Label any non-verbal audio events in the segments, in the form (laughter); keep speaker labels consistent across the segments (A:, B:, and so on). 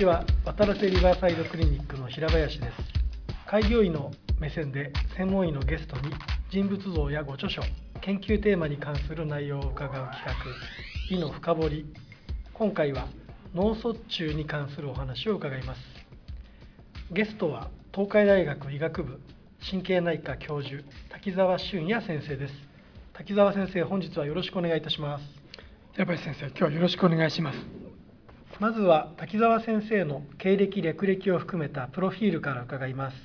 A: ちは渡良瀬リバーサイドクリニックの平林です。開業医の目線で専門医のゲストに人物像やご著書研究テーマに関する内容を伺う企画「医の深掘り」今回は脳卒中に関するお話を伺います。ゲストは東海大学医学部神経内科教授滝沢俊也先生です。滝沢先生本日はよろしくお願いいたします。
B: 平林先生今日はよろしくお願いします。
A: まずは滝沢先生の経歴略歴を含めたプロフィールから伺います。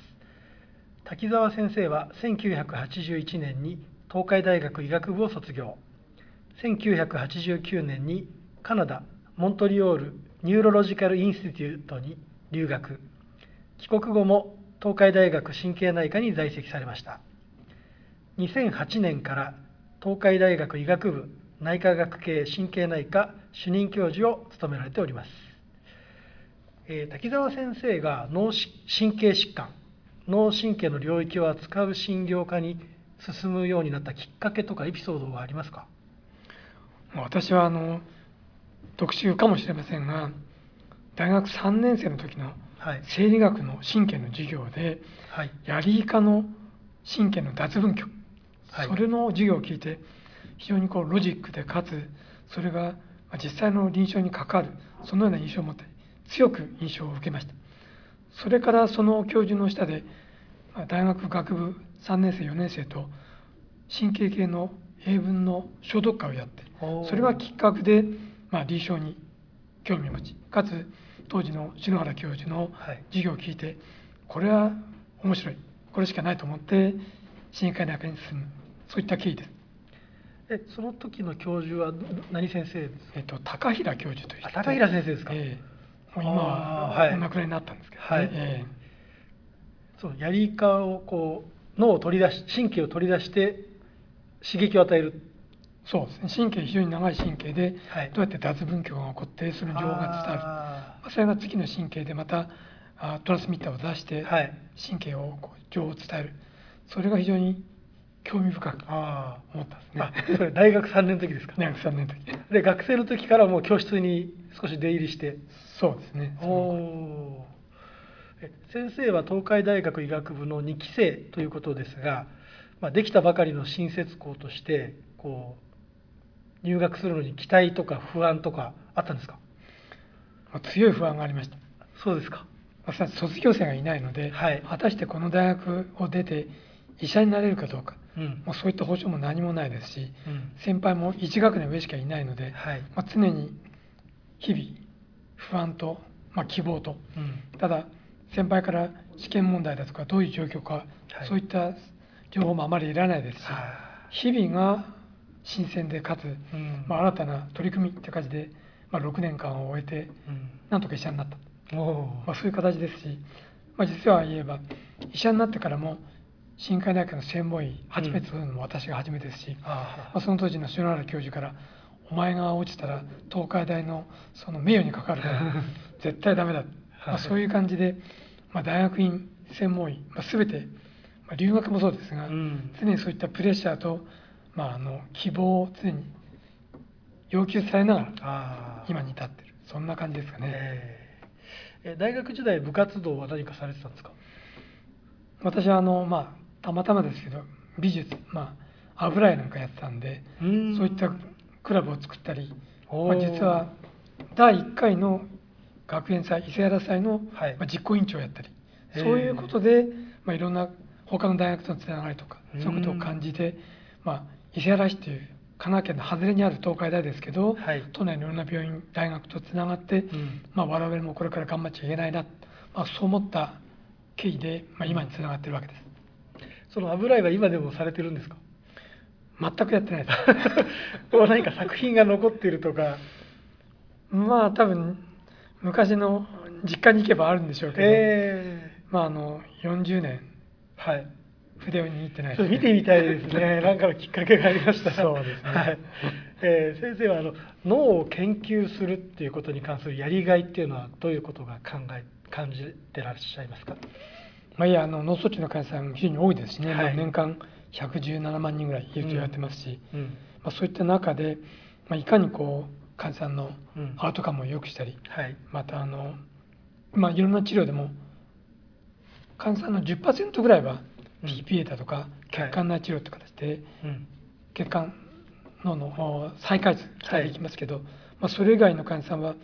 A: 滝沢先生は1981年に東海大学医学部を卒業。1989年にカナダモントリオールニューロロジカル・インスティテュートに留学。帰国後も東海大学神経内科に在籍されました。2008年から東海大学医学部内科学系神経内科主任教授を務められております、えー、滝沢先生が脳神経疾患脳神経の領域を扱う診療科に進むようになったきっかけとかエピソードはありますか？
B: 私はあの特集かもしれませんが大学3年生の時の生理学の神経の授業で、はい、ヤリイカの神経の脱分極、はい、それの授業を聞いて非常にこうロジックでかつそれが実際の臨床に関わるそのような印象を持って強く印象を受けました。それからその教授の下で大学学部3年生4年生と神経系の英文の消毒会をやってそれがきっかけで、まあ、臨床に興味を持ちかつ当時の篠原教授の授業を聞いて、これは面白いこれしかないと思って神経内科に進むそういった経緯です
A: えその時の教授は何先生ですか、
B: えっと、高平教授という
A: 高平先生ですか、え
B: ー、もう今はお亡くなりになったんですけど、ね、はい。え
A: ー、そうやりかをこう脳を取り出し神経を取り出して刺激を与える。
B: そうですね。神経非常に長い神経で、はい、どうやって脱分極が起こってその情報が伝わる。まあ、それが次の神経でまたあトランスミッターを出して神経をこう情報を伝える。それが非常に興味深く思ったんです
A: 大学3年の時ですか。
B: 大学3年の時。
A: で学生の時からもう教室に少し出入りして。
B: そうですね。
A: お先生は東海大学医学部の2期生ということですが、まあ、できたばかりの新設校としてこう入学するのに期待とか不安とかあったんですか
B: 強い不安がありました
A: そうですか
B: 私卒業生がいないので、はい、果たしてこの大学を出て医者になれるかどうかうん、もうそういった保証も何もないですし、うん、先輩も1学年上しかいないので、はい、まあ、常に日々不安と、まあ、希望と、うん、ただ先輩から試験問題だとかどういう状況か、はい、そういった情報もあまりいらないですし、日々が新鮮でかつ、まあ、新たな取り組みって感じで、まあ、6年間を終えて、なんとか医者になった、まあ、そういう形ですし、まあ、実は言えば医者になってからも深海内科の専門医初めて取るのも私が初めてですし、うん、まあ、その当時の篠原教授から「お前が落ちたら東海大のその名誉にかかるから (laughs) 絶対ダメだ」まあ、そういう感じで、まあ、大学院専門医、まあ、全て、まあ、留学もそうですが、うん、常にそういったプレッシャーと、まあ、あの希望を常に要求されながら今に至ってる。そんな感じですかね。
A: えー、大学時代部活動は何かされてたんですか？
B: 私はあの、まあ、たまたまですけど美術まあ油絵なんかやってたんでそういったクラブを作ったり、まあ、実は第1回の学園祭伊勢原祭の、まあ、実行委員長をやったり、そういうことで、まあ、いろんな他の大学とのつながりとかそういうことを感じて、まあ、伊勢原市という神奈川県の外れにある東海大ですけど、はい、都内のいろんな病院大学とつながって、うん、まあ、我々もこれから頑張っちゃいけないな、まあ、そう思った経緯で、まあ、今につながってるわけです。
A: その油絵は今でもされてるんですか？
B: 全くやってないです。(laughs)
A: 何か作品が残っているとか。
B: まあ多分昔の実家に行けばあるんでしょうけど、えー、まああの40年はい。筆を握ってない。です、
A: ね、見てみたいですね。(laughs) 何かのきっかけがありました
B: そうですね、はい。
A: えー、先生はあの脳を研究するっていうことに関するやりがいっていうのはどういうことが考え感じてらっしゃいますか？
B: まあ、いやあの脳卒中の患者さん非常に多いですしね、はい、年間117万人ぐらいいると言われてますし、うん。うん、まあ、そういった中で、まあ、いかにこう患者さんのアウトカムを良くしたり、またあのまあ、いろんな治療でも患者さんの10%ぐらいは TPA だとか血管内治療って形で血管脳の再開発期待できますけど、まあ、それ以外の患者さんは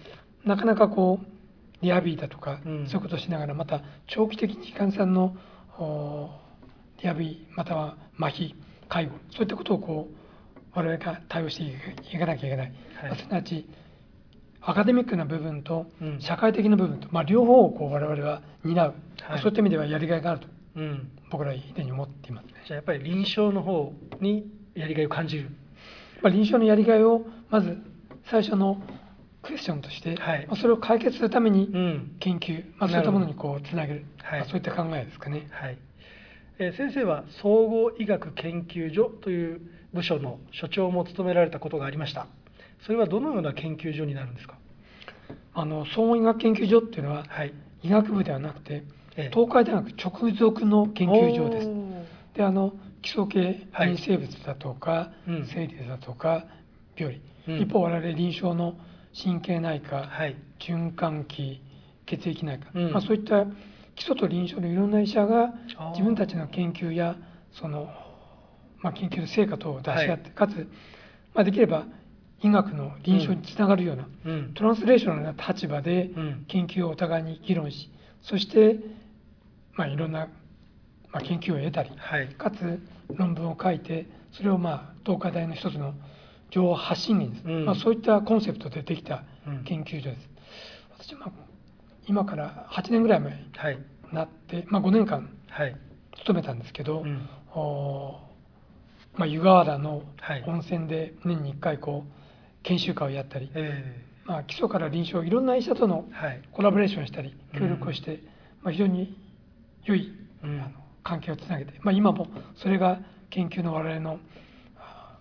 B: なかなかこうリハビリだとか、そういうことをしながらまた長期的に患者さんのリハビリまたは麻痺介護そういったことをこう我々が対応していかなきゃいけない、はい、すなわちアカデミックな部分と社会的な部分と、まあ、両方をこう我々は担う、はい、そういった意味ではやりがいがあると、うん、僕らは以前に思っています、ね、
A: じゃあやっぱり臨床の方にやりがいを感じる、
B: まあ、臨床のやりがいをまず最初のクエスチョンとして、はい、まあ、それを解決するために研究、うん、まあ、そういったものにこうつなげる、はい。まあ、そういった考えですかね。
A: はい。えー、先生は総合医学研究所という部署の所長も務められたことがありました。それはどのような研究所になるんですか？
B: あの総合医学研究所っていうのは、はい、医学部ではなくて、ええ、東海大学直属の研究所です。であの基礎系臨生物だとか、はい、生理だとか病理、うん、一方我々臨床の神経内科、はい、循環器血液内科、うん、まあ、そういった基礎と臨床のいろんな医者が自分たちの研究やそのまあ、研究の成果等を出し合って、はい、かつ、まあ、できれば医学の臨床につながるような、うん、トランスレーショナルな立場で研究をお互いに議論しそして、まあ、いろんな、まあ、研究を得たり、はい、かつ論文を書いてそれを、まあ、東海大の一つの情報発信源です、うん、まあ、そういったコンセプトでできた研究所です。私まあ今から8年ぐらい前になって、はい、まあ、5年間勤めたんですけど、うん、まあ、湯河原の温泉で年に1回こう研修会をやったり、まあ、基礎から臨床いろんな医者とのコラボレーションしたり協力をして、まあ、非常に良い、あの関係をつなげて、まあ、今もそれが研究の我々の、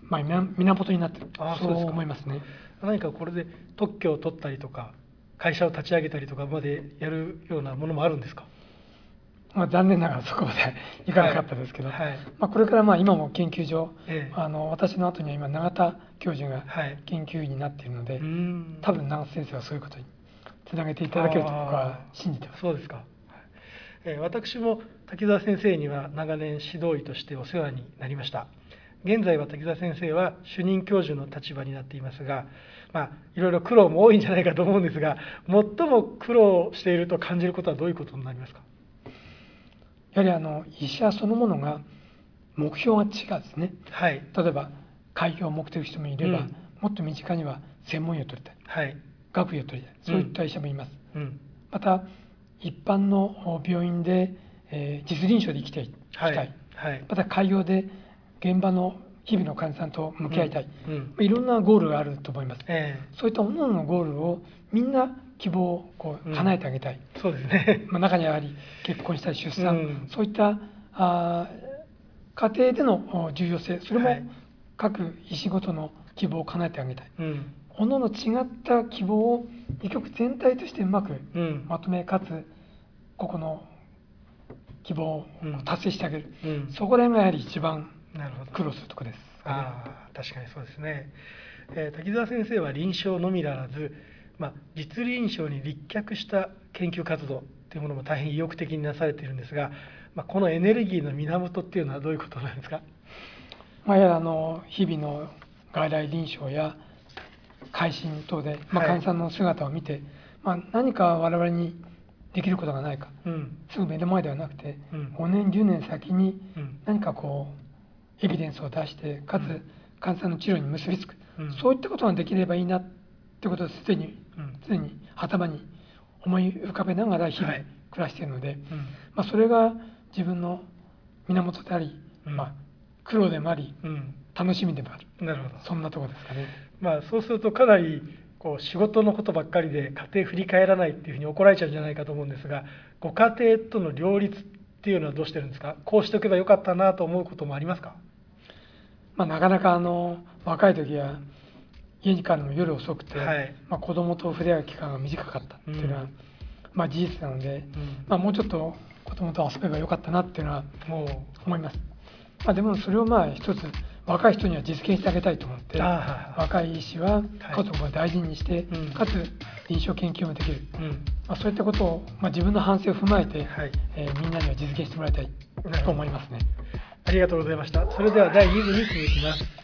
B: まあ、源になってるそう思いますね。
A: 何かこれで特許を取ったりとか会社を立ち上げたりとかまでやるようなものもあるんですか？
B: まあ、残念ながらそこまで (laughs) いかなかったですけど、はい。はい、まあ、これからまあ今も研究所、ええ、あの私の後には今永田教授が研究員になっているので、はい、多分永田先生はそういうことにつなげていただけると僕は信じてます。
A: そうですか、えー、私も滝沢先生には長年指導医としてお世話になりました現在は滝沢先生は主任教授の立場になっていますが、まあ、いろいろ苦労も多いんじゃないかと思うんですが最も苦労していると感じることはどういうことになりますか？
B: やはりあの医者そのものが目標が違うんですね、はい、例えば開業を目的人もいれば、うん、もっと身近には専門医を取りたい、はい、学位を取りたい。そういった医者もいます、うん、また一般の病院で、えー、実臨床で生きていきたい、はい。はい、また開業で現場の日々の患者さんと向き合いたい、うん、いろんなゴールがあると思います、えー、そういった各々のゴールをみんな希望をこう叶えてあげたい、
A: うん、そうですね、
B: まあ、中にはやはり結婚したり出産、うん、そういったあ家庭での重要性それも各医師ごとの希望を叶えてあげたい、うん、各々違った希望を医局全体としてうまくまとめかつここの希望を達成してあげる、そこら辺がやはり一番苦労するところです、ね、
A: あ確かにそうですね、えー、滝沢先生は臨床のみならずまあ、実臨床に立脚した研究活動というものも大変意欲的になされているんですが、まあ、このエネルギーの源っていうのはどういうことなんですか、
B: まあ、やあの日々の外来臨床や会心等で、まあ、患者さんの姿を見て、はい、まあ、何か我々にできることがないか、うん、すぐ目の前ではなくて、うん、5年10年先に何かこうエビデンスを出してかつ患者さんの治療に結びつく、うん、そういったことができればいいなってことですでに常に頭に思い浮かべながら日々暮らしているので、はいうん、まあ、それが自分の源であり、うん、まあ、苦労でもあり、うん、楽しみでもある。なるほど。そんなとこですかね。
A: まあ、そうするとかなりこう仕事のことばっかりで家庭振り返らないっていうふうに怒られちゃうんじゃないかと思うんですがご家庭との両立っていうのはどうしてるんですか？こうしておけばよかったなと思うこともありますか、
B: まあ、なかなかあの若い時は家に帰るのも夜遅くて、はい、まあ、子供と触れ合う期間が短かったっていうのは、うん、まあ、事実なので、うん、まあ、もうちょっと子供と遊べばよかったなっていうのは思います。まあ、でもそれをまあ一つ若い人には実現してあげたいと思って若い医師は家族を大事にして、はい、かつ臨床研究もできる、うん、まあ、そういったことを、まあ、自分の反省を踏まえて、はい、えー、みんなには実現してもらいたいと思いますね。
A: はいありがとうございました。それでは第2部に続きます。